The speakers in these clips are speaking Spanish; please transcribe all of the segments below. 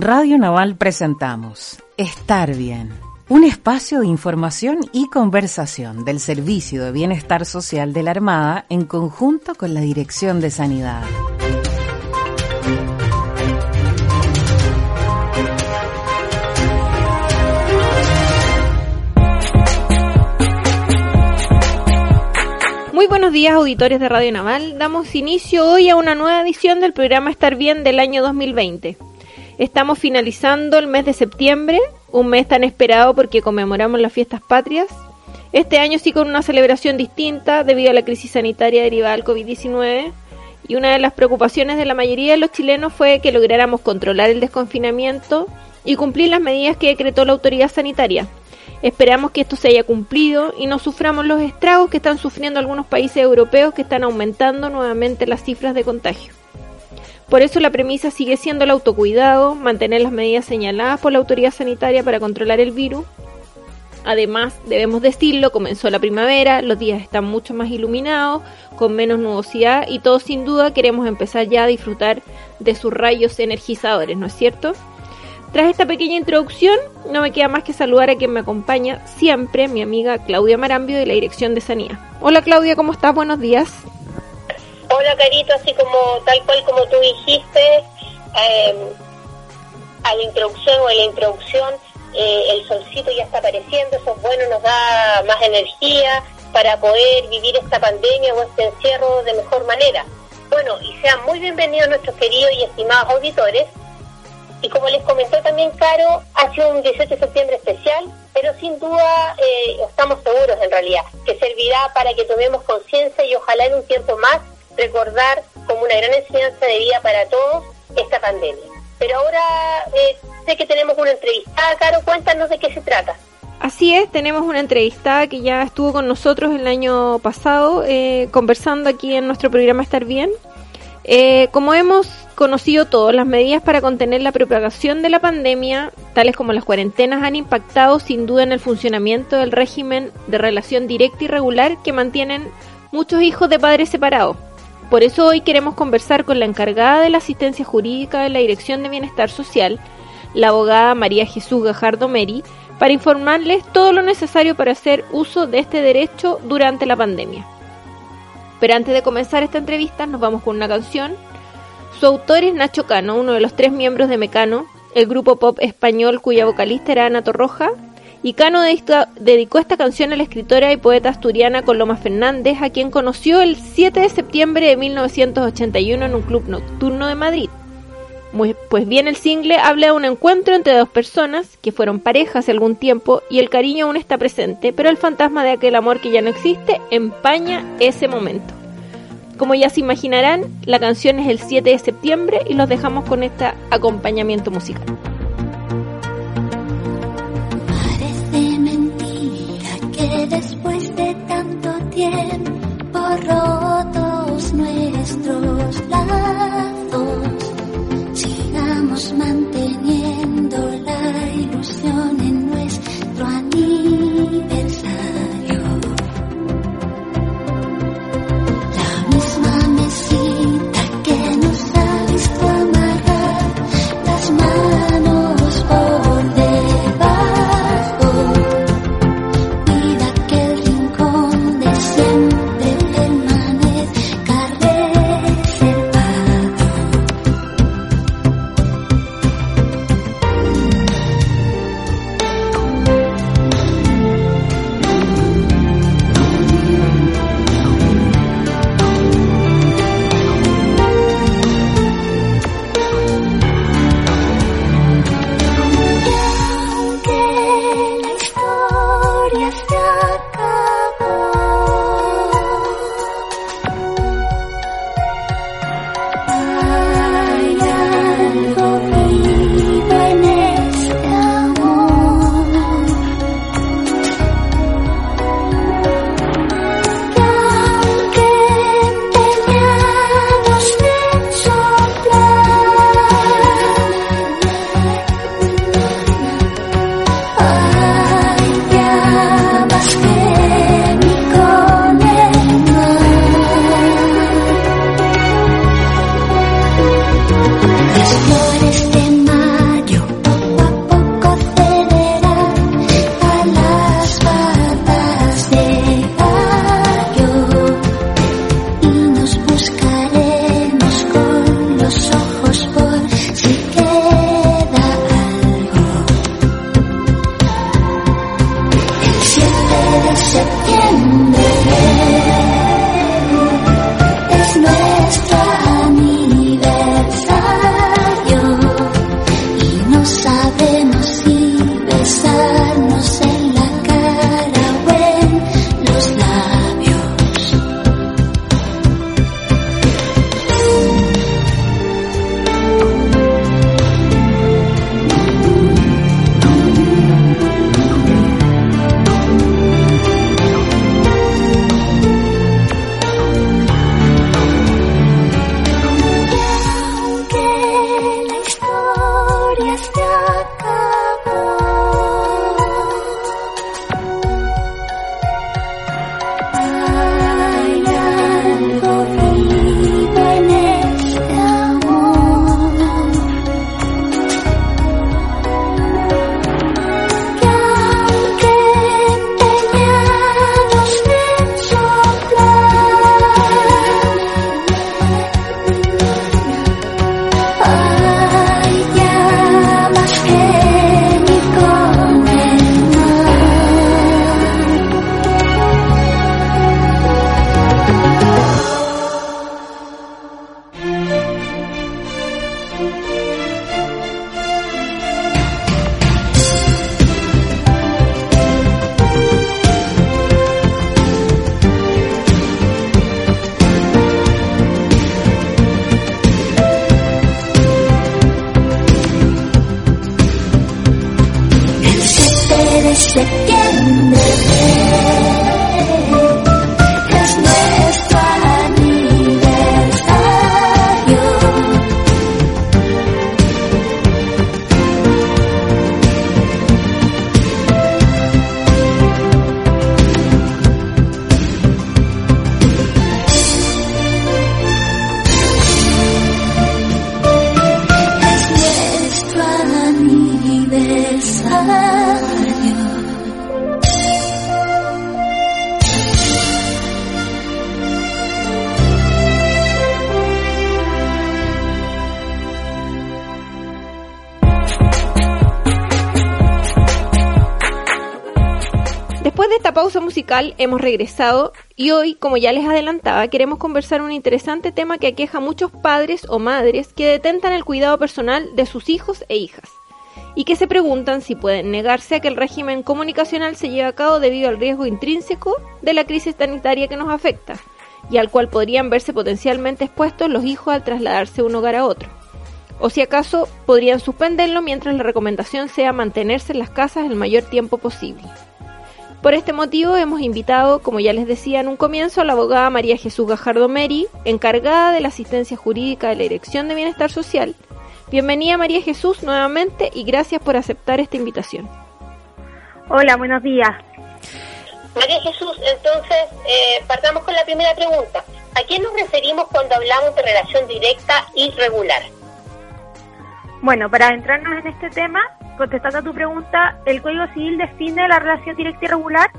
Radio Naval presentamos Estar Bien, un espacio de información y conversación del Servicio de Bienestar Social de la Armada en conjunto con la Dirección de Sanidad. Muy buenos días auditores de Radio Naval. Damos inicio hoy a una nueva edición del programa Estar Bien del año 2020. Estamos finalizando el mes de septiembre, un mes tan esperado porque conmemoramos las fiestas patrias. Este año sí con una celebración distinta debido a la crisis sanitaria derivada del COVID-19 y una de las preocupaciones de la mayoría de los chilenos fue que lográramos controlar el desconfinamiento y cumplir las medidas que decretó la autoridad sanitaria. Esperamos que esto se haya cumplido y no suframos los estragos que están sufriendo algunos países europeos que están aumentando nuevamente las cifras de contagio. Por eso la premisa sigue siendo el autocuidado, mantener las medidas señaladas por la autoridad sanitaria para controlar el virus. Además, debemos decirlo, comenzó la primavera, los días están mucho más iluminados, con menos nubosidad y todos sin duda queremos empezar ya a disfrutar de sus rayos energizadores, ¿no es cierto? Tras esta pequeña introducción, no me queda más que saludar a quien me acompaña siempre, mi amiga Claudia Marambio de la Dirección de Sanidad. Hola Claudia, ¿cómo estás? Buenos días. Hola Carito, así como tal cual como tú dijiste, eh, a la introducción o en la introducción, eh, el solcito ya está apareciendo, eso es bueno, nos da más energía para poder vivir esta pandemia o este encierro de mejor manera. Bueno, y sean muy bienvenidos nuestros queridos y estimados auditores y como les comentó también Caro, ha sido un 18 de septiembre especial, pero sin duda eh, estamos seguros en realidad que servirá para que tomemos conciencia y ojalá en un tiempo más recordar como una gran enseñanza de vida para todos esta pandemia. Pero ahora eh, sé que tenemos una entrevistada, Caro, cuéntanos de qué se trata. Así es, tenemos una entrevistada que ya estuvo con nosotros el año pasado eh, conversando aquí en nuestro programa Estar Bien. como hemos conocido todas las medidas para contener la propagación de la pandemia, tales como las cuarentenas, han impactado sin duda en el funcionamiento del régimen de relación directa y regular que mantienen muchos hijos de padres separados. Por eso hoy queremos conversar con la encargada de la asistencia jurídica de la Dirección de Bienestar Social, la abogada María Jesús Gajardo Meri, para informarles todo lo necesario para hacer uso de este derecho durante la pandemia. Pero antes de comenzar esta entrevista nos vamos con una canción su autor es Nacho Cano, uno de los tres miembros de Mecano, el grupo pop español cuya vocalista era Ana Torroja, y Cano dedicó esta canción a la escritora y poeta asturiana Coloma Fernández, a quien conoció el 7 de septiembre de 1981 en un club nocturno de Madrid. Pues bien, el single habla de un encuentro entre dos personas que fueron parejas algún tiempo y el cariño aún está presente, pero el fantasma de aquel amor que ya no existe empaña ese momento. Como ya se imaginarán, la canción es el 7 de septiembre y los dejamos con este acompañamiento musical. Hemos regresado y hoy, como ya les adelantaba, queremos conversar un interesante tema que aqueja a muchos padres o madres que detentan el cuidado personal de sus hijos e hijas y que se preguntan si pueden negarse a que el régimen comunicacional se lleve a cabo debido al riesgo intrínseco de la crisis sanitaria que nos afecta y al cual podrían verse potencialmente expuestos los hijos al trasladarse de un hogar a otro. O si acaso podrían suspenderlo mientras la recomendación sea mantenerse en las casas el mayor tiempo posible. Por este motivo hemos invitado, como ya les decía en un comienzo, a la abogada María Jesús Gajardo Meri, encargada de la asistencia jurídica de la Dirección de Bienestar Social. Bienvenida María Jesús nuevamente y gracias por aceptar esta invitación. Hola, buenos días. María Jesús, entonces eh, partamos con la primera pregunta. ¿A quién nos referimos cuando hablamos de relación directa y regular? Bueno, para adentrarnos en este tema, contestando a tu pregunta, el Código Civil define la relación directa y regular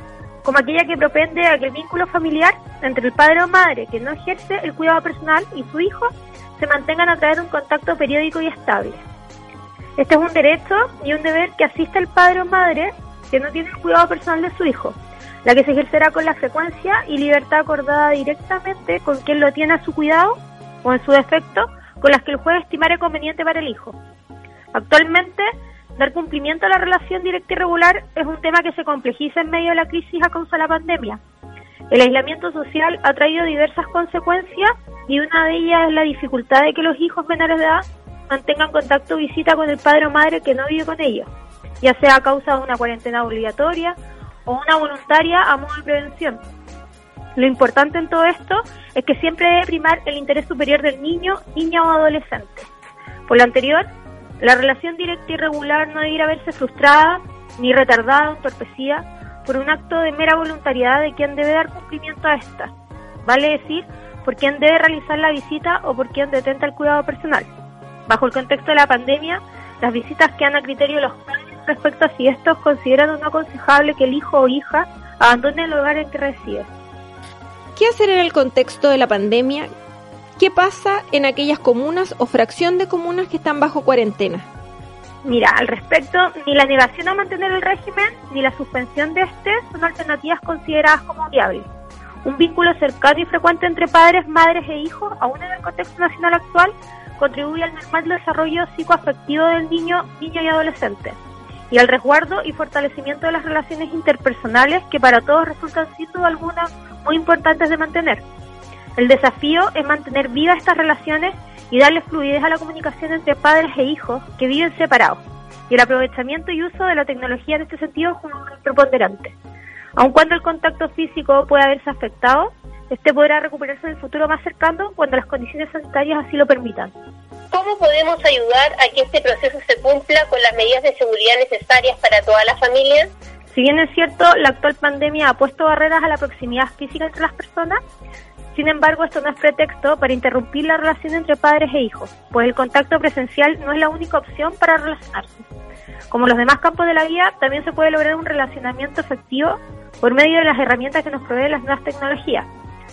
como aquella que propende a que el vínculo familiar entre el padre o madre que no ejerce el cuidado personal y su hijo se mantengan a través de un contacto periódico y estable. Este es un derecho y un deber que asiste al padre o madre que no tiene el cuidado personal de su hijo, la que se ejercerá con la frecuencia y libertad acordada directamente con quien lo tiene a su cuidado o en su defecto con las que el juez estimare conveniente para el hijo. Actualmente, Dar cumplimiento a la relación directa y regular es un tema que se complejiza en medio de la crisis a causa de la pandemia. El aislamiento social ha traído diversas consecuencias y una de ellas es la dificultad de que los hijos menores de edad mantengan contacto o visita con el padre o madre que no vive con ellos, ya sea a causa de una cuarentena obligatoria o una voluntaria a modo de prevención. Lo importante en todo esto es que siempre debe primar el interés superior del niño, niña o adolescente. Por lo anterior, la relación directa y regular no debiera verse frustrada, ni retardada o entorpecida por un acto de mera voluntariedad de quien debe dar cumplimiento a esta, vale decir, por quien debe realizar la visita o por quien detenta el cuidado personal. Bajo el contexto de la pandemia, las visitas quedan a criterio de los padres respecto a si estos consideran no aconsejable que el hijo o hija abandone el hogar en que reside. ¿Qué hacer en el contexto de la pandemia ¿qué pasa en aquellas comunas o fracción de comunas que están bajo cuarentena? Mira, al respecto, ni la negación a mantener el régimen ni la suspensión de este son alternativas consideradas como viables. Un vínculo cercano y frecuente entre padres, madres e hijos, aún en el contexto nacional actual, contribuye al normal desarrollo psicoafectivo del niño, niño y adolescente, y al resguardo y fortalecimiento de las relaciones interpersonales que para todos resultan sin duda alguna muy importantes de mantener. El desafío es mantener vivas estas relaciones y darle fluidez a la comunicación entre padres e hijos que viven separados, y el aprovechamiento y uso de la tecnología en este sentido es un preponderante. Aun cuando el contacto físico pueda haberse afectado, este podrá recuperarse en el futuro más cercano cuando las condiciones sanitarias así lo permitan. ¿Cómo podemos ayudar a que este proceso se cumpla con las medidas de seguridad necesarias para toda la familia? Si bien es cierto, la actual pandemia ha puesto barreras a la proximidad física entre las personas, sin embargo, esto no es pretexto para interrumpir la relación entre padres e hijos, pues el contacto presencial no es la única opción para relacionarse. Como los demás campos de la vida, también se puede lograr un relacionamiento efectivo por medio de las herramientas que nos proveen las nuevas tecnologías.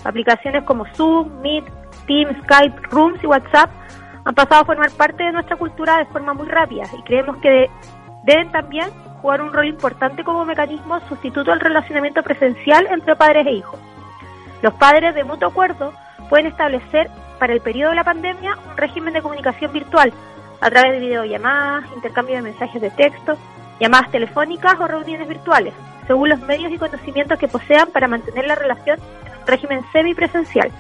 Aplicaciones como Zoom, Meet, Teams, Skype, Rooms y WhatsApp han pasado a formar parte de nuestra cultura de forma muy rápida y creemos que deben también jugar un rol importante como mecanismo sustituto al relacionamiento presencial entre padres e hijos. Los padres de mutuo acuerdo pueden establecer para el periodo de la pandemia un régimen de comunicación virtual a través de videollamadas, intercambio de mensajes de texto, llamadas telefónicas o reuniones virtuales, según los medios y conocimientos que posean para mantener la relación en un régimen semipresencial,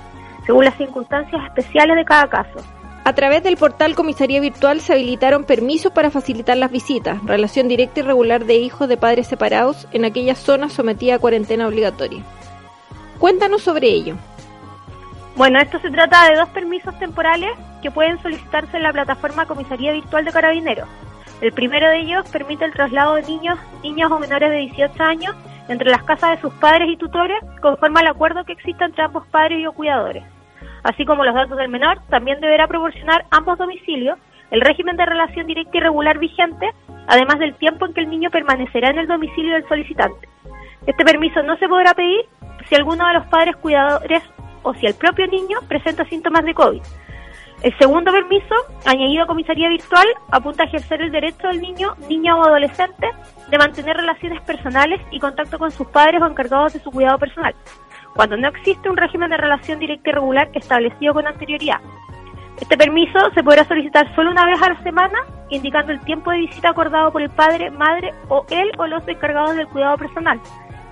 según las circunstancias especiales de cada caso. A través del portal Comisaría Virtual se habilitaron permisos para facilitar las visitas, relación directa y regular de hijos de padres separados en aquellas zonas sometidas a cuarentena obligatoria. Cuéntanos sobre ello. Bueno, esto se trata de dos permisos temporales que pueden solicitarse en la plataforma Comisaría Virtual de Carabineros. El primero de ellos permite el traslado de niños, niños o menores de 18 años entre las casas de sus padres y tutores conforme al acuerdo que exista entre ambos padres y o cuidadores. Así como los datos del menor, también deberá proporcionar ambos domicilios, el régimen de relación directa y regular vigente, además del tiempo en que el niño permanecerá en el domicilio del solicitante. Este permiso no se podrá pedir si alguno de los padres cuidadores o si el propio niño presenta síntomas de COVID. El segundo permiso, añadido a comisaría virtual, apunta a ejercer el derecho del niño, niña o adolescente de mantener relaciones personales y contacto con sus padres o encargados de su cuidado personal, cuando no existe un régimen de relación directa y regular establecido con anterioridad. Este permiso se podrá solicitar solo una vez a la semana, indicando el tiempo de visita acordado por el padre, madre o él o los encargados del cuidado personal.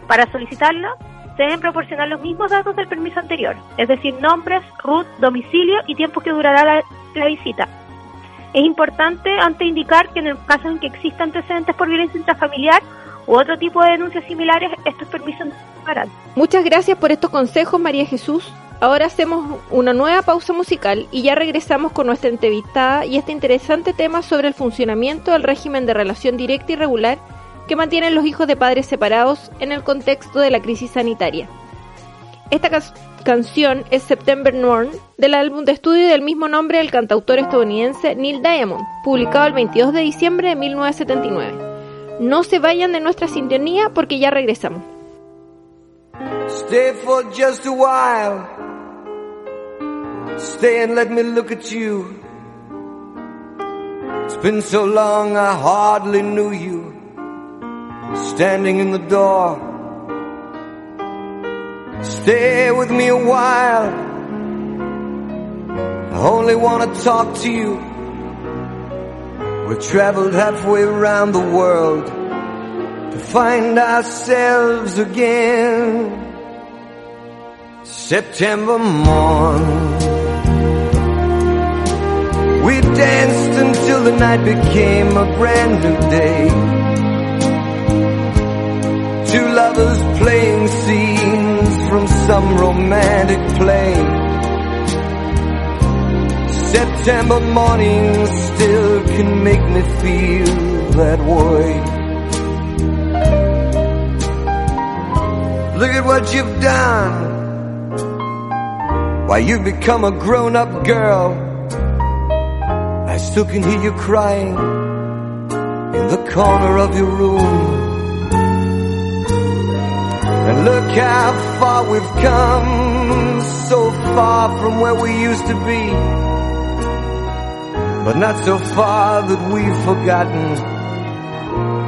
Para solicitarlo, se deben proporcionar los mismos datos del permiso anterior, es decir, nombres, RUT, domicilio y tiempo que durará la, visita. Es importante antes indicar que en el caso en que exista antecedentes por violencia intrafamiliar u otro tipo de denuncias similares, estos permisos no se pagarán. Muchas gracias por estos consejos, María Jesús. Ahora hacemos una nueva pausa musical y ya regresamos con nuestra entrevistada y este interesante tema sobre el funcionamiento del régimen de relación directa y regular que mantienen los hijos de padres separados en el contexto de la crisis sanitaria. Esta canción es September Norn del álbum de estudio del mismo nombre del cantautor estadounidense Neil Diamond, publicado el 22 de diciembre de 1979. No se vayan de nuestra sintonía porque ya regresamos. Stay for just a while. Stay and let me look at you. It's been so long I hardly knew you. Standing in the door. Stay with me a while. I only want to talk to you. We've traveled halfway around the world to find ourselves again. September morn. We danced until the night became a brand new day. Lovers playing scenes from some romantic play. September morning still can make me feel that way. Look at what you've done. Why you've become a grown up girl. I still can hear you crying in the corner of your room. How far we've come so far from where we used to be, but not so far that we've forgotten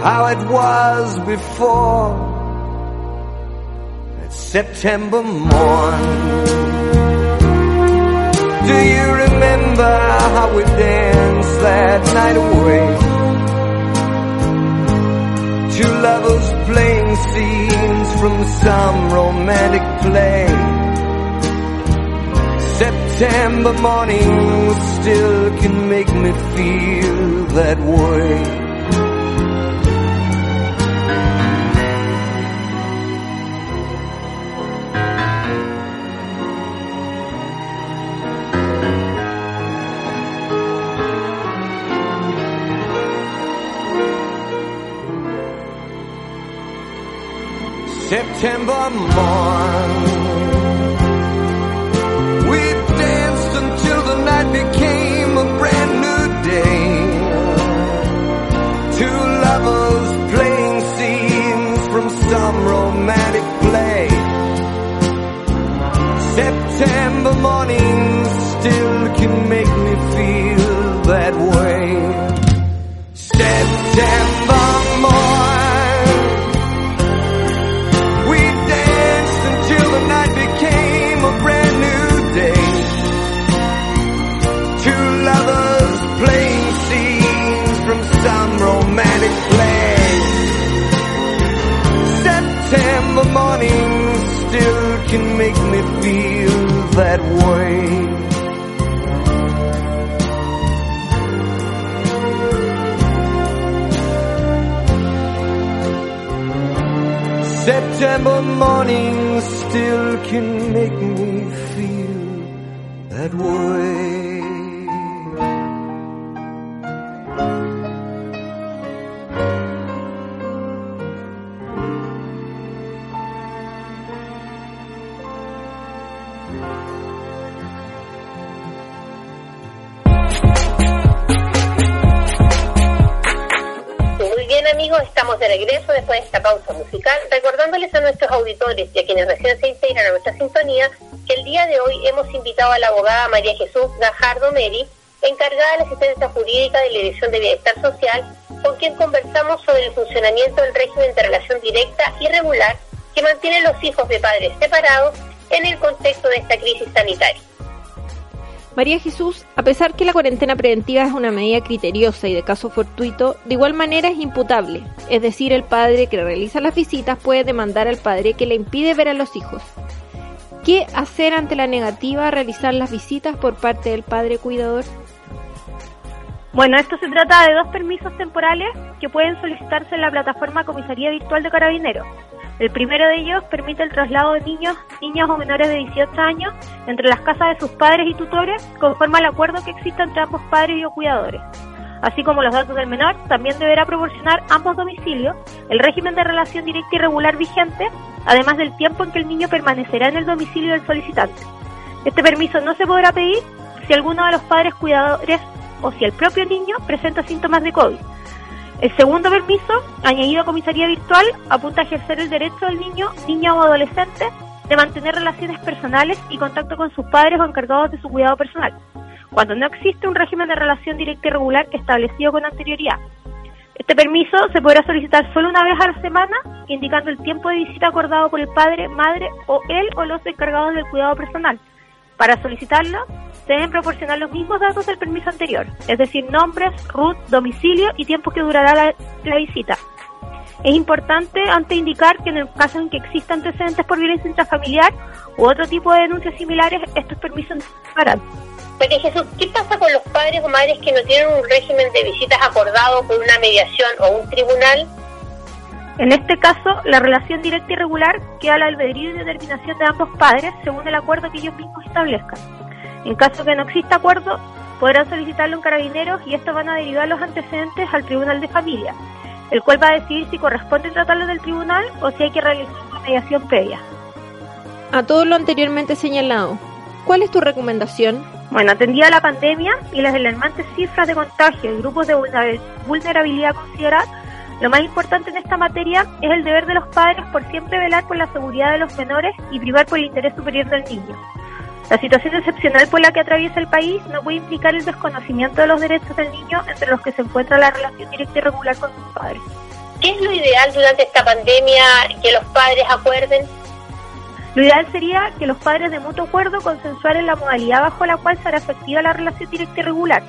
how it was before. That September morn. Do you remember how we danced that night away? Two lovers playing scenes from some romantic play. September mornings still can make me feel that way. September morn. Way. September morning still can make me estamos de regreso después de esta pausa musical, recordándoles a nuestros auditores y a quienes recién se integran a nuestra sintonía que el día de hoy hemos invitado a la abogada María Jesús Gajardo Meri, encargada de la asistencia jurídica de la Dirección de Bienestar Social, con quien conversamos sobre el funcionamiento del régimen de relación directa y regular que mantiene los hijos de padres separados en el contexto de esta crisis sanitaria. María Jesús, a pesar que la cuarentena preventiva es una medida criteriosa y de caso fortuito, de igual manera es imputable, es decir, el padre que realiza las visitas puede demandar al padre que le impide ver a los hijos. ¿Qué hacer ante la negativa a realizar las visitas por parte del padre cuidador? Bueno, esto se trata de dos permisos temporales que pueden solicitarse en la plataforma Comisaría Virtual de Carabineros. El primero de ellos permite el traslado de niños, niñas o menores de 18 años entre las casas de sus padres y tutores conforme al acuerdo que exista entre ambos padres y o cuidadores. Así como los datos del menor, también deberá proporcionar ambos domicilios, el régimen de relación directa y regular vigente, además del tiempo en que el niño permanecerá en el domicilio del solicitante. Este permiso no se podrá pedir si alguno de los padres cuidadores o si el propio niño presenta síntomas de COVID. El segundo permiso, añadido a comisaría virtual, apunta a ejercer el derecho del niño, niña o adolescente de mantener relaciones personales y contacto con sus padres o encargados de su cuidado personal, cuando no existe un régimen de relación directa y regular establecido con anterioridad. Este permiso se podrá solicitar solo una vez a la semana, indicando el tiempo de visita acordado por el padre, madre o él o los encargados del cuidado personal. Para solicitarlo, deben proporcionar los mismos datos del permiso anterior, es decir, nombres, RUT, domicilio y tiempo que durará la, la visita. Es importante antes indicar que en el caso en que exista antecedentes por violencia intrafamiliar u otro tipo de denuncias similares, estos permisos no se. María Jesús, ¿qué pasa con los padres o madres que no tienen un régimen de visitas acordado por una mediación o un tribunal? En este caso, la relación directa y regular queda al albedrío y determinación de ambos padres según el acuerdo que ellos mismos establezcan. En caso que no exista acuerdo, podrán solicitarlo en carabineros y estos van a derivar los antecedentes al Tribunal de Familia, el cual va a decidir si corresponde tratarlo del tribunal o si hay que realizar una mediación previa. A todo lo anteriormente señalado, ¿cuál es tu recomendación? Bueno, atendida la pandemia y las alarmantes cifras de contagio y grupos de vulner- vulnerabilidad consideradas, Lo más importante en esta materia es el deber de los padres por siempre velar por la seguridad de los menores y privar por el interés superior del niño. La situación excepcional por la que atraviesa el país no puede implicar el desconocimiento de los derechos del niño entre los que se encuentra la relación directa y regular con sus padres. ¿Qué es lo ideal durante esta pandemia que los padres acuerden? Lo ideal sería que los padres de mutuo acuerdo consensuaren la modalidad bajo la cual será efectiva la relación directa y regular,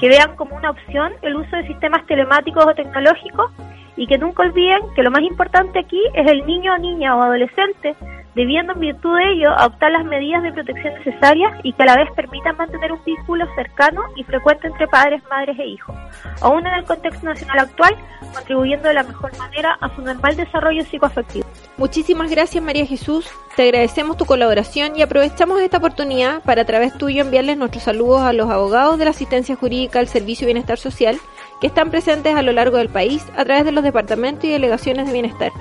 que vean como una opción el uso de sistemas telemáticos o tecnológicos y que nunca olviden que lo más importante aquí es el niño, niña o adolescente debiendo en virtud de ello adoptar las medidas de protección necesarias y que a la vez permitan mantener un vínculo cercano y frecuente entre padres, madres e hijos, aún en el contexto nacional actual, contribuyendo de la mejor manera a su normal desarrollo psicoafectivo. Muchísimas gracias María Jesús, te agradecemos tu colaboración y aprovechamos esta oportunidad para a través tuyo enviarles nuestros saludos a los abogados de la asistencia jurídica al Servicio de Bienestar Social que están presentes a lo largo del país a través de los departamentos y delegaciones de bienestar.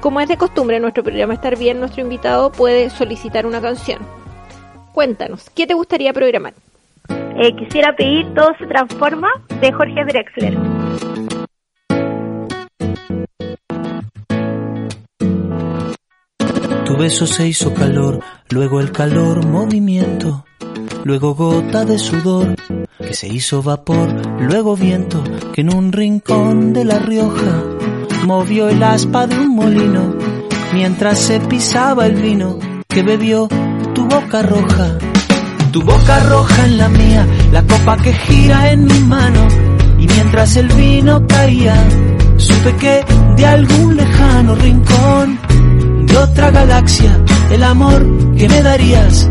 Como es de costumbre en nuestro programa Estar Bien, nuestro invitado puede solicitar una canción. Cuéntanos, ¿qué te gustaría programar? Eh, quisiera pedir Todo se transforma de Jorge Drexler. Tu beso se hizo calor, luego el calor movimiento, luego gota de sudor que se hizo vapor, luego viento que en un rincón de La Rioja movió el aspa de un molino mientras se pisaba el vino que bebió tu boca roja. Tu boca roja en la mía, la copa que gira en mi mano y mientras el vino caía, supe que de algún lejano rincón de otra galaxia, el amor que me darías,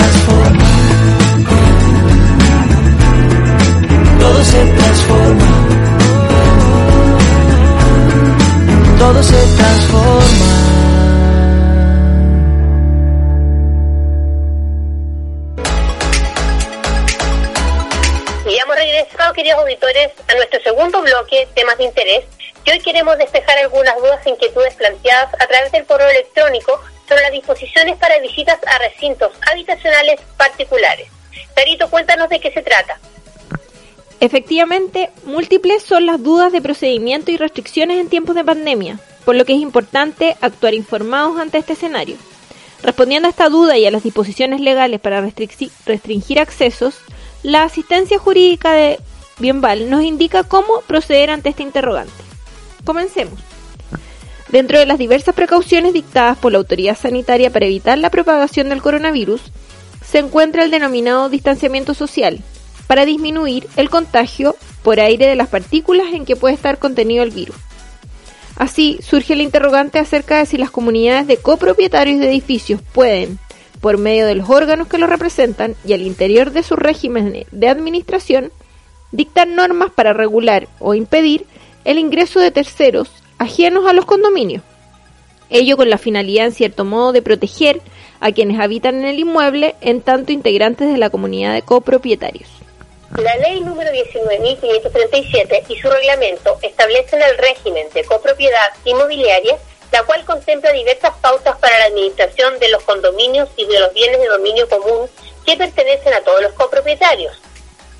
Transforma. Todo se transforma. todo se transforma. Y hemos regresado, queridos auditores, a nuestro segundo bloque, temas de interés, y hoy queremos despejar algunas dudas e inquietudes planteadas a través del correo electrónico sobre las disposiciones para visitas a recintos habitacionales particulares. Carito, cuéntanos de qué se trata. Efectivamente, múltiples son las dudas de procedimiento y restricciones en tiempos de pandemia, por lo que es importante actuar informados ante este escenario. Respondiendo a esta duda y a las disposiciones legales para restringir accesos, la asistencia jurídica de Bienval nos indica cómo proceder ante este interrogante. Comencemos. Dentro de las diversas precauciones dictadas por la autoridad sanitaria para evitar la propagación del coronavirus, se encuentra el denominado distanciamiento social, para disminuir el contagio por aire de las partículas en que puede estar contenido el virus. Así, surge el interrogante acerca de si las comunidades de copropietarios de edificios pueden, por medio de los órganos que los representan y al interior de su régimen de administración, dictar normas para regular o impedir el ingreso de terceros ajenos a los condominios. Ello con la finalidad, en cierto modo, de proteger a quienes habitan en el inmueble en tanto integrantes de la comunidad de copropietarios. La ley número 19.537 y su reglamento establecen el régimen de copropiedad inmobiliaria, la cual contempla diversas pautas para la administración de los condominios y de los bienes de dominio común que pertenecen a todos los copropietarios.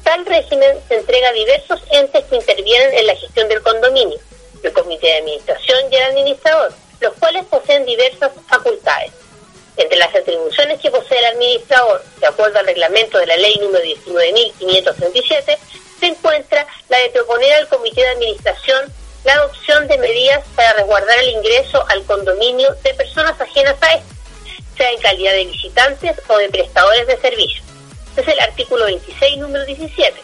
Tal régimen se entrega a diversos entes que intervienen en la gestión del condominio, el comité de administración y el administrador, los cuales poseen diversas facultades. Entre las atribuciones que posee el administrador, de acuerdo al reglamento de la ley número 19.537, se encuentra la de proponer al comité de administración la adopción de medidas para resguardar el ingreso al condominio de personas ajenas a este, sea en calidad de visitantes o de prestadores de servicios. Es el artículo 26, número 17.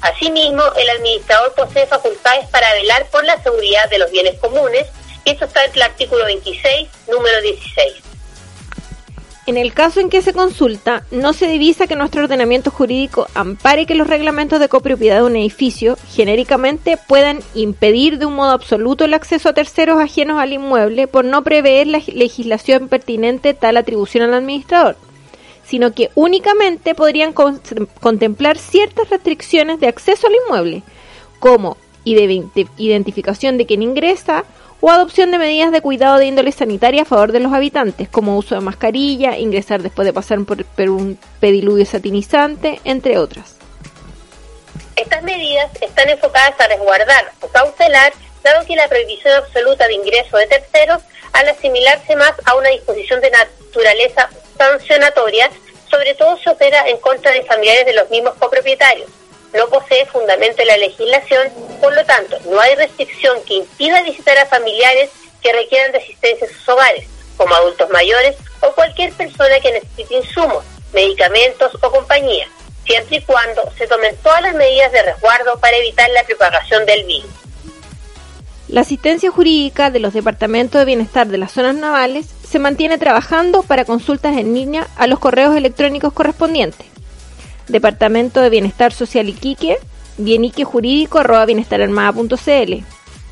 Asimismo, el administrador posee facultades para velar por la seguridad de los bienes comunes, esto está en el artículo 26, número 16. En el caso en que se consulta, no se divisa que nuestro ordenamiento jurídico ampare que los reglamentos de copropiedad de un edificio genéricamente puedan impedir de un modo absoluto el acceso a terceros ajenos al inmueble por no prever la legislación pertinente tal atribución al administrador, sino que únicamente podrían contemplar ciertas restricciones de acceso al inmueble, como identificación de quien ingresa, o adopción de medidas de cuidado de índole sanitaria a favor de los habitantes, como uso de mascarilla, ingresar después de pasar por, un pediluvio satinizante, entre otras. Estas medidas están enfocadas a resguardar o cautelar, dado que la prohibición absoluta de ingreso de terceros, al asimilarse más a una disposición de naturaleza sancionatoria, sobre todo se opera en contra de familiares de los mismos copropietarios no posee fundamento en la legislación, por lo tanto, no hay restricción que impida visitar a familiares que requieran de asistencia a sus hogares, como adultos mayores o cualquier persona que necesite insumos, medicamentos o compañía, siempre y cuando se tomen todas las medidas de resguardo para evitar la propagación del virus. La asistencia jurídica de los departamentos de bienestar de las zonas navales se mantiene trabajando para consultas en línea a los correos electrónicos correspondientes Departamento de Bienestar Social Iquique, jurídico arroba bienestararmada.cl.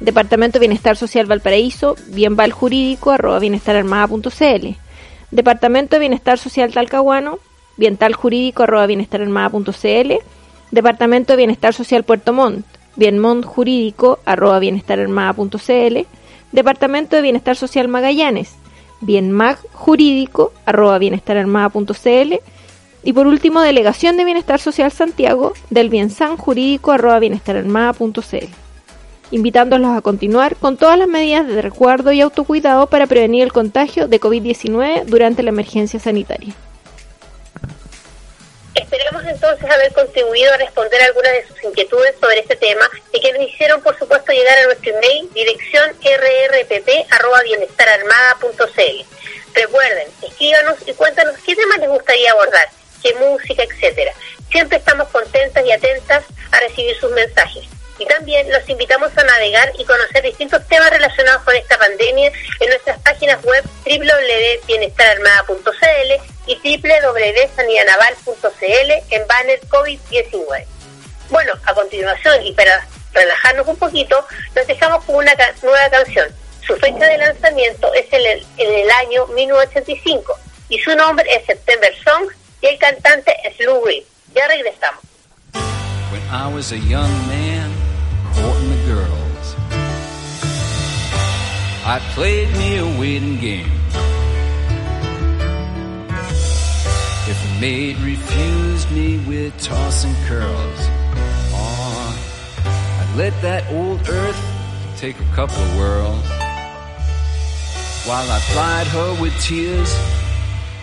Departamento de Bienestar Social Valparaíso, bienvaljurídico arroba bienestararmada.cl. Departamento de Bienestar Social Talcahuano, bientaljurídico arroba bienestararmada.cl. Departamento de Bienestar Social Puerto Montt, bienmontjurídico arroba bienestararmada.cl. Departamento de Bienestar Social Magallanes, bienmagjurídico arroba bienestararmada.cl y por último, Delegación de Bienestar Social Santiago del Biensan Jurídico arroba bienestararmada.cl. Invitándolos a continuar con todas las medidas de resguardo y autocuidado para prevenir el contagio de COVID-19 durante la emergencia sanitaria. Esperamos entonces haber contribuido a responder algunas de sus inquietudes sobre este tema y que nos hicieron, por supuesto, llegar a nuestro email dirección rrpp.bienestararmada.cl. Recuerden, escríbanos y cuéntanos qué temas les gustaría abordar qué música, etcétera. Siempre estamos contentas y atentas a recibir sus mensajes. Y también los invitamos a navegar y conocer distintos temas relacionados con esta pandemia en nuestras páginas web www.bienestararmada.cl y www.sanidadnaval.cl en banner COVID-19. Bueno, a continuación y para relajarnos un poquito, nos dejamos con una nueva canción. Su fecha de lanzamiento es en el, en el año 1985 y su nombre es September Song y el cantante es Lou Reed. Ya regresamos. When I was a young man I played me a waiting game. If a maid refused me with tossing curls. I'd let that old earth take a couple of whirls while I plied her with tears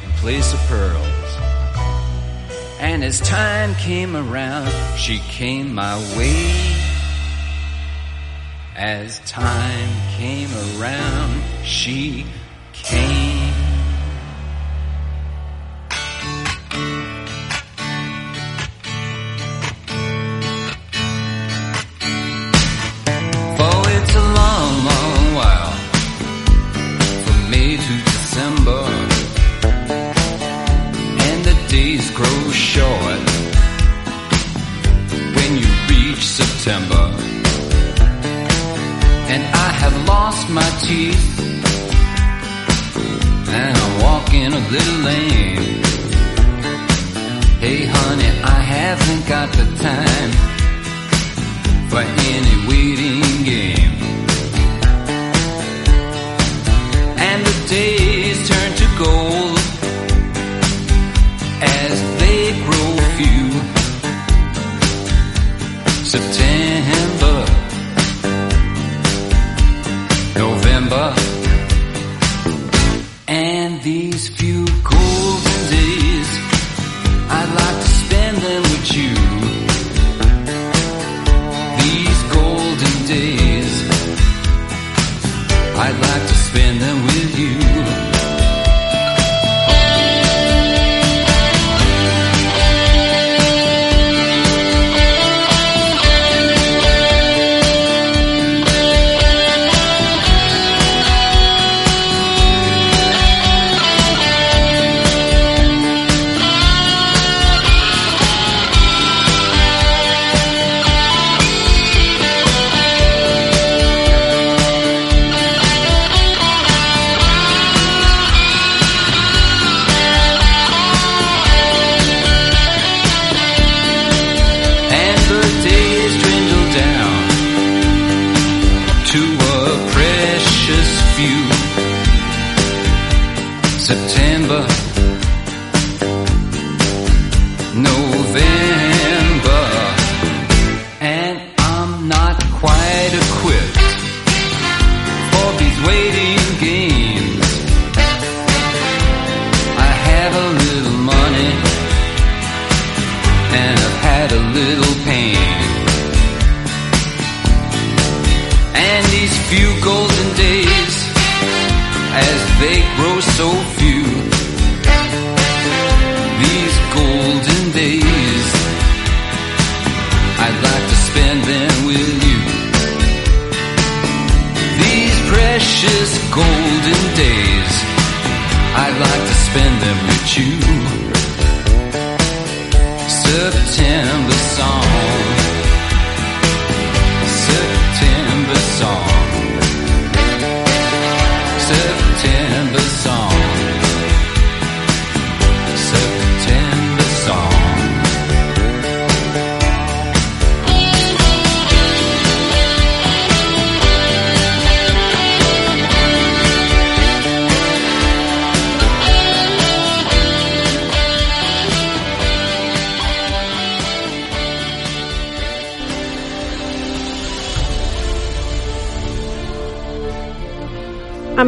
in place of pearls. And as time came around, she came my way. As time came around, she came. It's a long, long while from May to December, and the days grow short when you reach September. Little lane. Hey, honey, I haven't got the time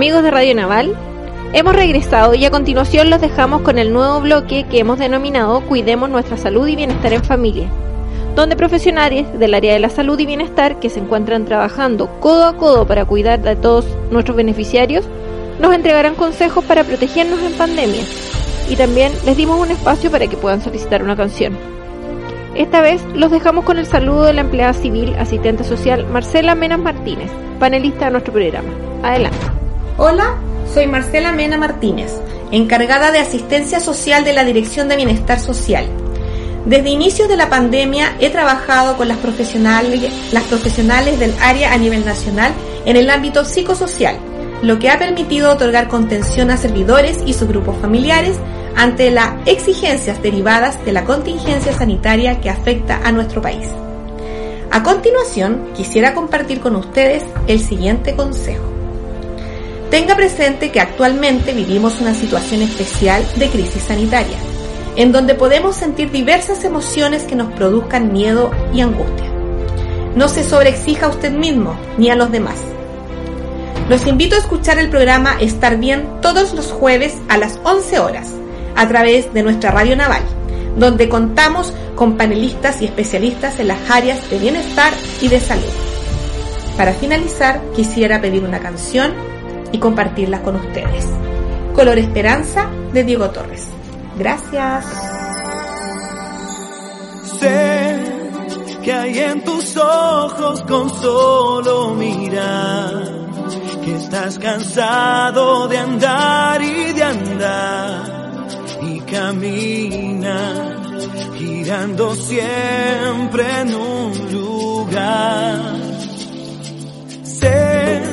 Amigos de Radio Naval, hemos regresado y a continuación los dejamos con el nuevo bloque que hemos denominado Cuidemos nuestra salud y bienestar en familia, donde profesionales del área de la salud y bienestar que se encuentran trabajando codo a codo para cuidar de todos nuestros beneficiarios nos entregarán consejos para protegernos en pandemia y también les dimos un espacio para que puedan solicitar una canción. Esta vez los dejamos con el saludo de la empleada civil asistente social Marcela Menas Martínez, panelista de nuestro programa. Adelante. Hola, soy Marcela Mena Martínez, encargada de asistencia social de la Dirección de Bienestar Social. Desde inicios de la pandemia he trabajado con las profesionales, las profesionales del área a nivel nacional en el ámbito psicosocial, lo que ha permitido otorgar contención a servidores y sus grupos familiares ante las exigencias derivadas de la contingencia sanitaria que afecta a nuestro país. A continuación, quisiera compartir con ustedes el siguiente consejo. Tenga presente que actualmente vivimos una situación especial de crisis sanitaria. en donde podemos sentir diversas emociones que nos produzcan miedo y angustia. No se sobreexija a usted mismo ni a los demás. Los invito a escuchar el programa Estar Bien todos los jueves a las 11 horas a través de nuestra radio naval, donde contamos con panelistas y especialistas en las áreas de bienestar y de salud. Para finalizar, quisiera pedir una canción y compartirla con ustedes. Color Esperanza de Diego Torres. Gracias. Sé que hay en tus ojos con solo mirar que estás cansado de andar y de andar y camina girando siempre en un lugar. Sé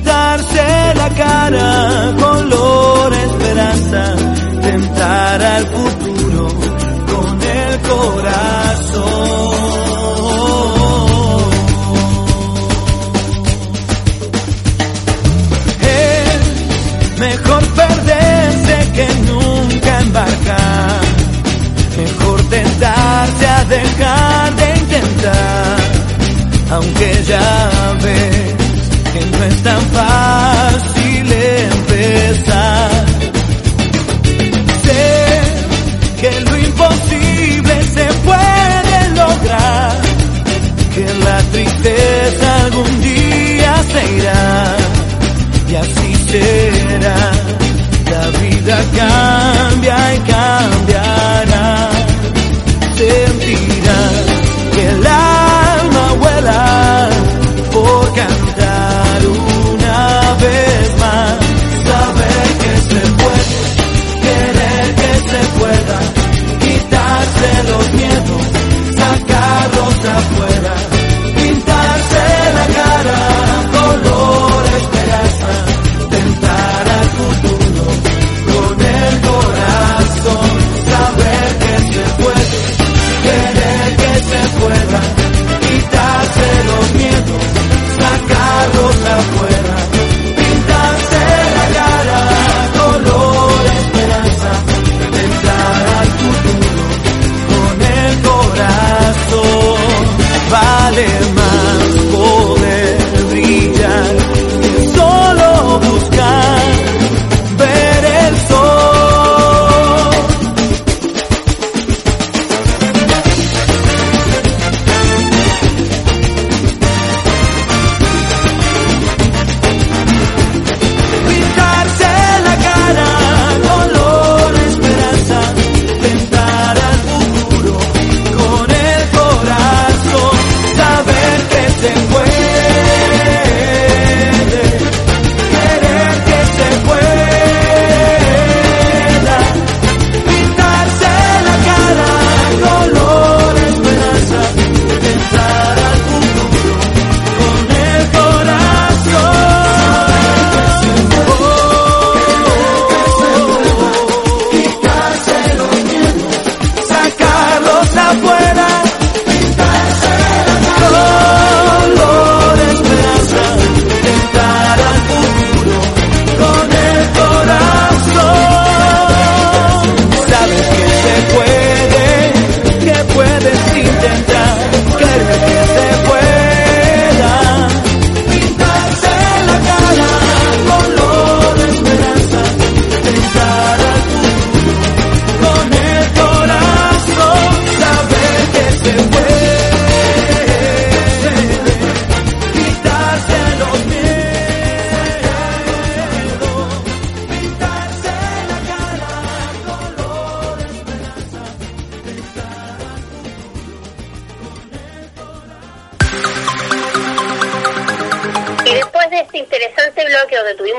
pintarse la cara, color esperanza, tentar al futuro con el corazón.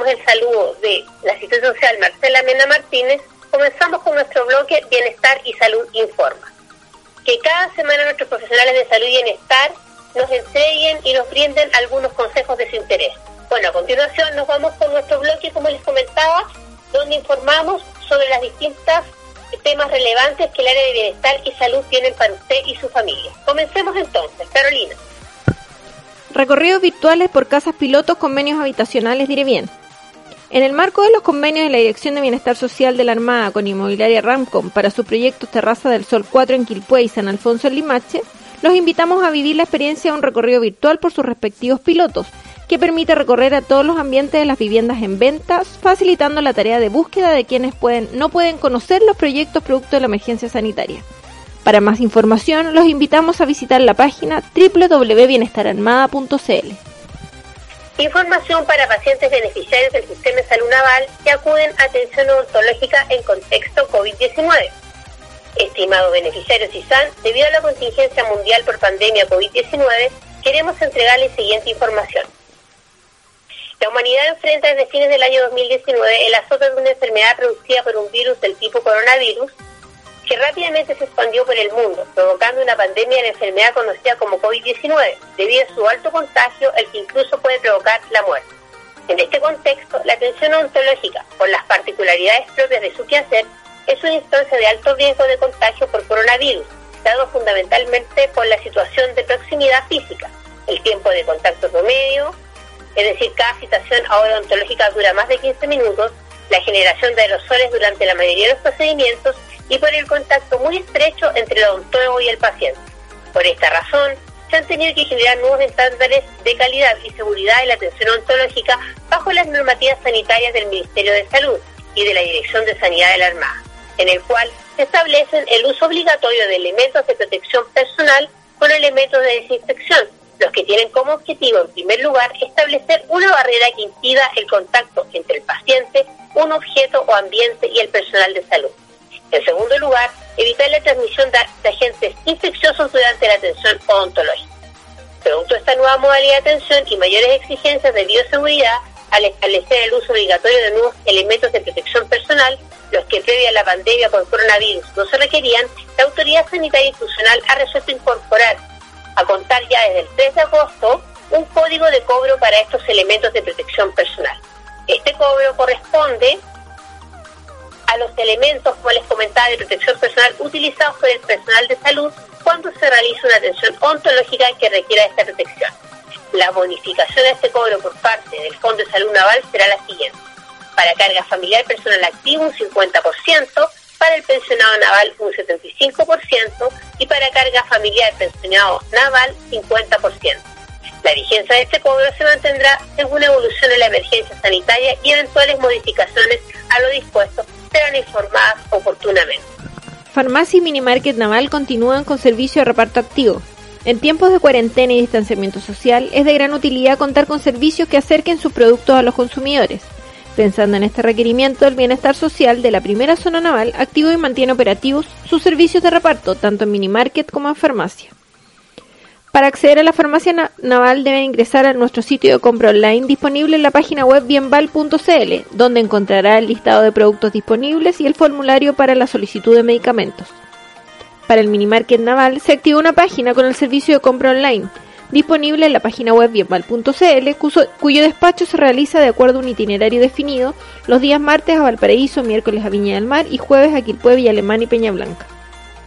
El saludo de la asistente social Marcela Mena Martínez, comenzamos con nuestro bloque Bienestar y Salud Informa. que cada semana nuestros profesionales de salud y bienestar nos entreguen y nos brinden algunos consejos de su interés. Bueno, a continuación nos vamos con nuestro bloque, como les comentaba, donde informamos sobre las distintas temas relevantes que el área de bienestar y salud tienen para usted y su familia. Comencemos entonces, Carolina. Recorridos virtuales por casas pilotos, convenios habitacionales, diré bien. En el marco de los convenios de la Dirección de Bienestar Social de la Armada con Inmobiliaria Ramcom para sus proyectos Terraza del Sol 4 en Quilpué y San Alfonso en Limache, los invitamos a vivir la experiencia de un recorrido virtual por sus respectivos pilotos, que permite recorrer a todos los ambientes de las viviendas en ventas, facilitando la tarea de búsqueda de quienes pueden, no pueden conocer los proyectos producto de la emergencia sanitaria. Para más información, los invitamos a visitar la página www.bienestararmada.cl. Información para pacientes beneficiarios del sistema de salud naval que acuden a atención odontológica en contexto COVID-19. Estimados beneficiarios ISAN, debido a la contingencia mundial por pandemia COVID-19, queremos entregarles siguiente información. La humanidad enfrenta desde fines del año 2019 el azote de una enfermedad producida por un virus del tipo coronavirus que rápidamente se expandió por el mundo, provocando una pandemia de la enfermedad conocida como COVID-19, debido a su alto contagio, el que incluso puede provocar la muerte. En este contexto, la atención odontológica, por las particularidades propias de su quehacer, es una instancia de alto riesgo de contagio por coronavirus, dado fundamentalmente por la situación de proximidad física, el tiempo de contacto promedio, es decir, cada citación odontológica dura más de 15 minutos, la generación de aerosoles durante la mayoría de los procedimientos y por el contacto muy estrecho entre el odontólogo y el paciente. Por esta razón, se han tenido que generar nuevos estándares de calidad y seguridad en la atención odontológica bajo las normativas sanitarias del Ministerio de Salud y de la Dirección de Sanidad de la Armada, en el cual se establecen el uso obligatorio de elementos de protección personal con elementos de desinfección, los que tienen como objetivo, en primer lugar, establecer una barrera que impida el contacto entre el paciente, un objeto o ambiente y el personal de salud. En segundo lugar, evitar la transmisión de agentes infecciosos durante la atención odontológica. Producto de esta nueva modalidad de atención y mayores exigencias de bioseguridad, al establecer el uso obligatorio de nuevos elementos de protección personal, los que previa a la pandemia por coronavirus no se requerían, la Autoridad Sanitaria Institucional ha resuelto incorporar, a contar ya desde el 3 de agosto, un código de cobro para estos elementos de protección personal. Este cobro corresponde a los elementos, como les comentaba, de protección personal utilizados por el personal de salud cuando se realiza una atención ontológica que requiera esta protección. La bonificación de este cobro por parte del Fondo de Salud Naval será la siguiente. Para carga familiar personal activo un 50%, para el pensionado naval un 75% y para carga familiar pensionado naval 50%. La vigencia de este cobro se mantendrá según evolucione la emergencia sanitaria y eventuales modificaciones a lo dispuesto serán informadas oportunamente. Farmacia y Minimarket Naval continúan con servicio de reparto activo. En tiempos de cuarentena y distanciamiento social es de gran utilidad contar con servicios que acerquen sus productos a los consumidores. Pensando en este requerimiento, el Bienestar Social de la primera zona naval activo y mantiene operativos sus servicios de reparto, tanto en minimarket como en farmacia. Para acceder a la farmacia na- naval deben ingresar a nuestro sitio de compra online disponible en la página web bienval.cl, donde encontrará el listado de productos disponibles y el formulario para la solicitud de medicamentos. Para el minimarket naval se activa una página con el servicio de compra online, disponible en la página web bienval.cl, cuyo, despacho se realiza de acuerdo a un itinerario definido los días martes a Valparaíso, miércoles a Viña del Mar y jueves a Quilpué, Villa Alemana y Peña Blanca.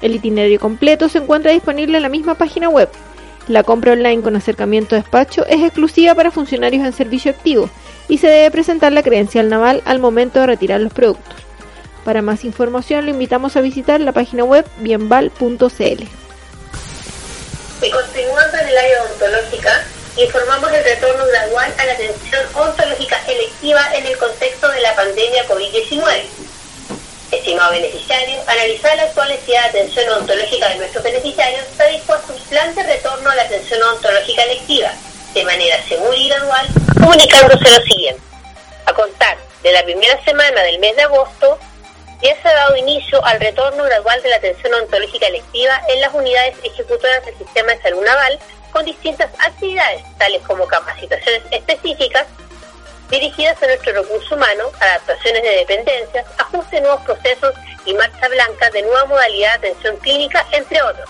El itinerario completo se encuentra disponible en la misma página web. La compra online con acercamiento a despacho es exclusiva para funcionarios en servicio activo y se debe presentar la credencial naval al momento de retirar los productos. Para más información lo invitamos a visitar la página web bienval.cl. Y continuando en el área odontológica, informamos el retorno gradual a la atención odontológica electiva en el contexto de la pandemia COVID-19. Estimado beneficiario, analizada la actual necesidad de atención odontológica de nuestros beneficiarios, está dispuesto un plan de retorno a la atención odontológica electiva, de manera segura y gradual, comunicándose lo siguiente. A contar de la primera semana del mes de agosto, ya se ha dado inicio al retorno gradual de la atención odontológica electiva en las unidades ejecutoras del sistema de salud naval con distintas actividades, tales como capacitaciones específicas dirigidas a nuestro recurso humano, adaptaciones de dependencias, ajuste de nuevos procesos y marcha blanca de nueva modalidad de atención clínica, entre otros.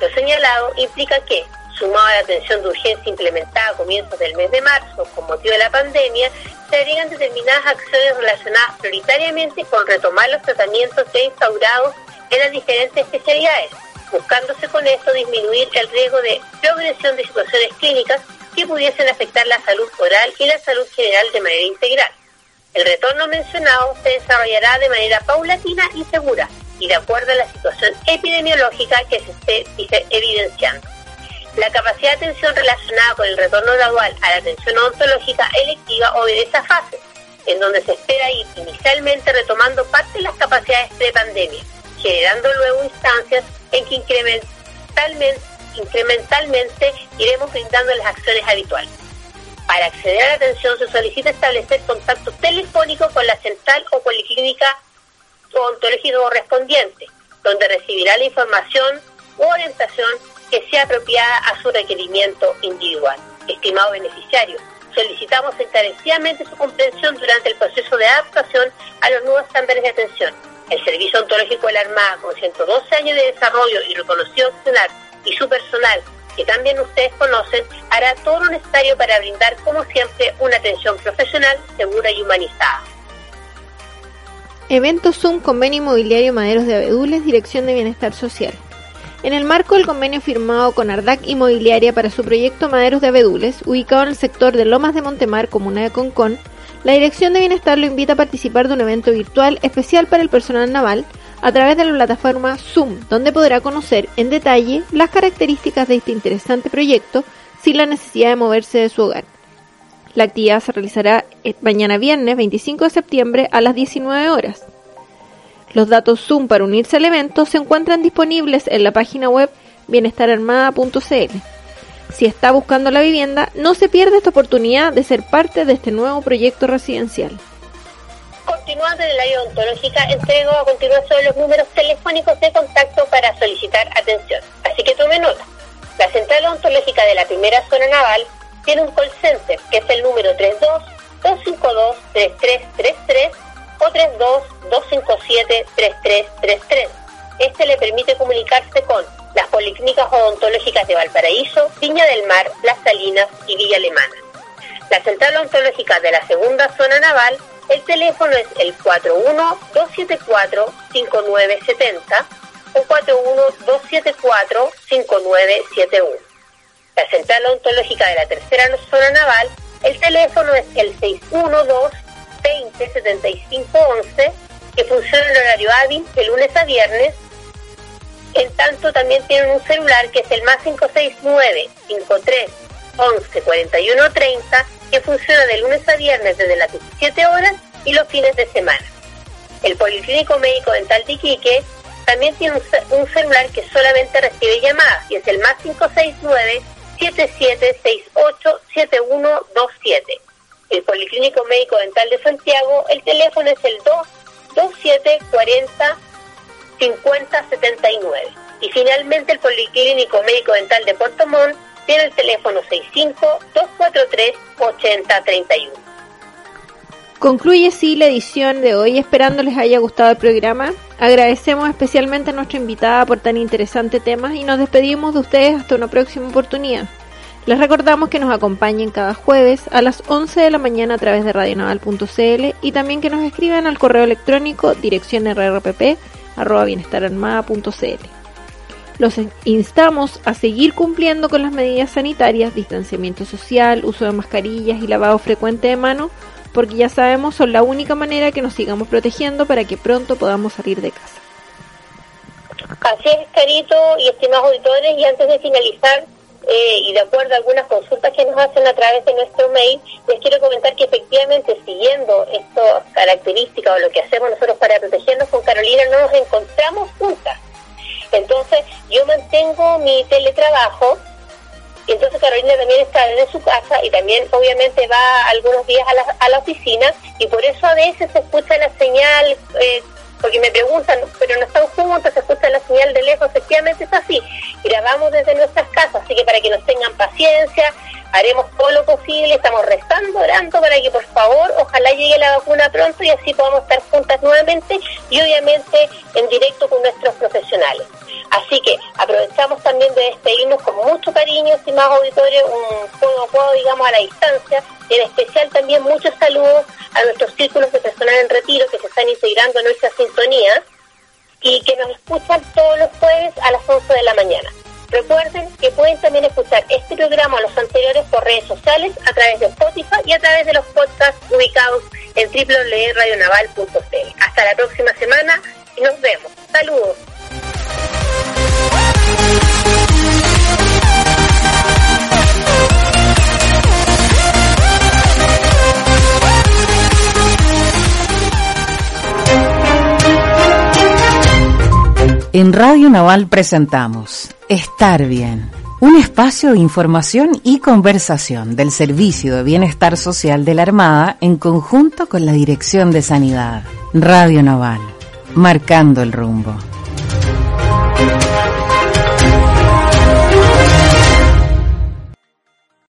Lo señalado implica que, sumado a la atención de urgencia implementada a comienzos del mes de marzo con motivo de la pandemia, se agregan determinadas acciones relacionadas prioritariamente con retomar los tratamientos ya instaurados en las diferentes especialidades, buscándose con esto disminuir el riesgo de progresión de situaciones clínicas que pudiesen afectar la salud oral y la salud general de manera integral. El retorno mencionado se desarrollará de manera paulatina y segura y de acuerdo a la situación epidemiológica que se esté dice, evidenciando. La capacidad de atención relacionada con el retorno gradual a la atención odontológica electiva obedece a fases, en donde se espera ir inicialmente retomando parte de las capacidades pre-pandemia, generando luego instancias en que incrementalmente, incrementalmente iremos brindando las acciones habituales. Para acceder a la atención se solicita establecer contacto telefónico con la central o policlínica odontológica correspondiente, donde recibirá la información u orientación que sea apropiada a su requerimiento individual. Estimado beneficiario, solicitamos encarecidamente su comprensión durante el proceso de adaptación a los nuevos estándares de atención. El Servicio Ontológico de la Armada, con 112 años de desarrollo y reconocido accionar, y su personal, que también ustedes conocen, hará todo lo necesario para brindar, como siempre, una atención profesional, segura y humanizada. Evento Zoom Convenio Inmobiliario Maderos de Abedules, Dirección de Bienestar Social. En el marco del convenio firmado con Ardac Inmobiliaria para su proyecto Maderos de Abedules, ubicado en el sector de Lomas de Montemar, comuna de Concón, la Dirección de Bienestar lo invita a participar de un evento virtual especial para el personal naval a través de la plataforma Zoom, donde podrá conocer en detalle las características de este interesante proyecto sin la necesidad de moverse de su hogar. La actividad se realizará eh, mañana viernes 25 de septiembre a las 19 horas. Los datos Zoom para unirse al evento se encuentran disponibles en la página web bienestararmada.cl. Si está buscando la vivienda, no se pierda esta oportunidad de ser parte de este nuevo proyecto residencial. Continuando en el área odontológica, entrego a continuación los números telefónicos de contacto para solicitar atención. Así que tome nota. La central odontológica de la primera zona naval tiene un call center que es el número 32-252-3333 o 32-257-3333. Este le permite comunicarse con las policlínicas odontológicas de Valparaíso, Viña del Mar, Las Salinas y Villa Alemana. La central odontológica de la segunda zona naval, el teléfono es el 41-274-5970 o 41-274-5971. La central odontológica de la tercera zona naval, el teléfono es el 612 20 75 11 que funciona en horario hábil de lunes a viernes. En tanto, también tienen un celular que es el más 569 53 11 41 30 que funciona de lunes a viernes desde las 17 horas y los fines de semana. El Policlínico Médico Dental de Iquique también tiene un, ce- un celular que solamente recibe llamadas y es el más 569 7768-7127. El Policlínico Médico Dental de Santiago, el teléfono es el 227-40-5079. Y finalmente el Policlínico Médico Dental de Puerto Montt tiene el teléfono 65-243-8031. Concluye así la edición de hoy, esperando les haya gustado el programa. Agradecemos especialmente a nuestra invitada por tan interesante tema y nos despedimos de ustedes hasta una próxima oportunidad. Les recordamos que nos acompañen cada jueves a las 11 de la mañana a través de radionaval.cl y también que nos escriban al correo electrónico dirección bienestararmada.cl. Los instamos a seguir cumpliendo con las medidas sanitarias, distanciamiento social, uso de mascarillas y lavado frecuente de manos, porque ya sabemos son la única manera que nos sigamos protegiendo para que pronto podamos salir de casa. Así es, Carito y estimados auditores, y antes de finalizar, eh, y de acuerdo a algunas consultas que nos hacen a través de nuestro mail, les quiero comentar que efectivamente siguiendo estas características o lo que hacemos nosotros para protegernos con Carolina, no nos encontramos juntas. Mantengo mi teletrabajo, entonces Carolina también está desde su casa y también obviamente va algunos días a la, a la oficina y por eso a veces se escucha la señal, eh, porque me preguntan, pero no están juntos, se escucha la señal de lejos, efectivamente es así. Grabamos desde nuestras casas, así que para que nos tengan paciencia, haremos todo lo posible, estamos rezando, orando para que por favor, ojalá llegue la vacuna pronto y así podamos estar juntas nuevamente y obviamente en directo con nuestros profesionales. Así que aprovechamos también de despedirnos con mucho cariño, estimados auditores, un juego a juego, digamos, a la distancia. En especial también muchos saludos a nuestros círculos de personal en retiro que se están integrando a nuestra sintonía y que nos escuchan todos los jueves a las 11 de la mañana. Recuerden que pueden también escuchar este programa o los anteriores por redes sociales a través de Spotify y a través de los podcasts ubicados en www.radionaval.cl. Hasta la próxima semana y nos vemos. Saludos. En Radio Naval presentamos Estar Bien, un espacio de información y conversación del Servicio de Bienestar Social de la Armada en conjunto con la Dirección de Sanidad. Radio Naval, marcando el rumbo.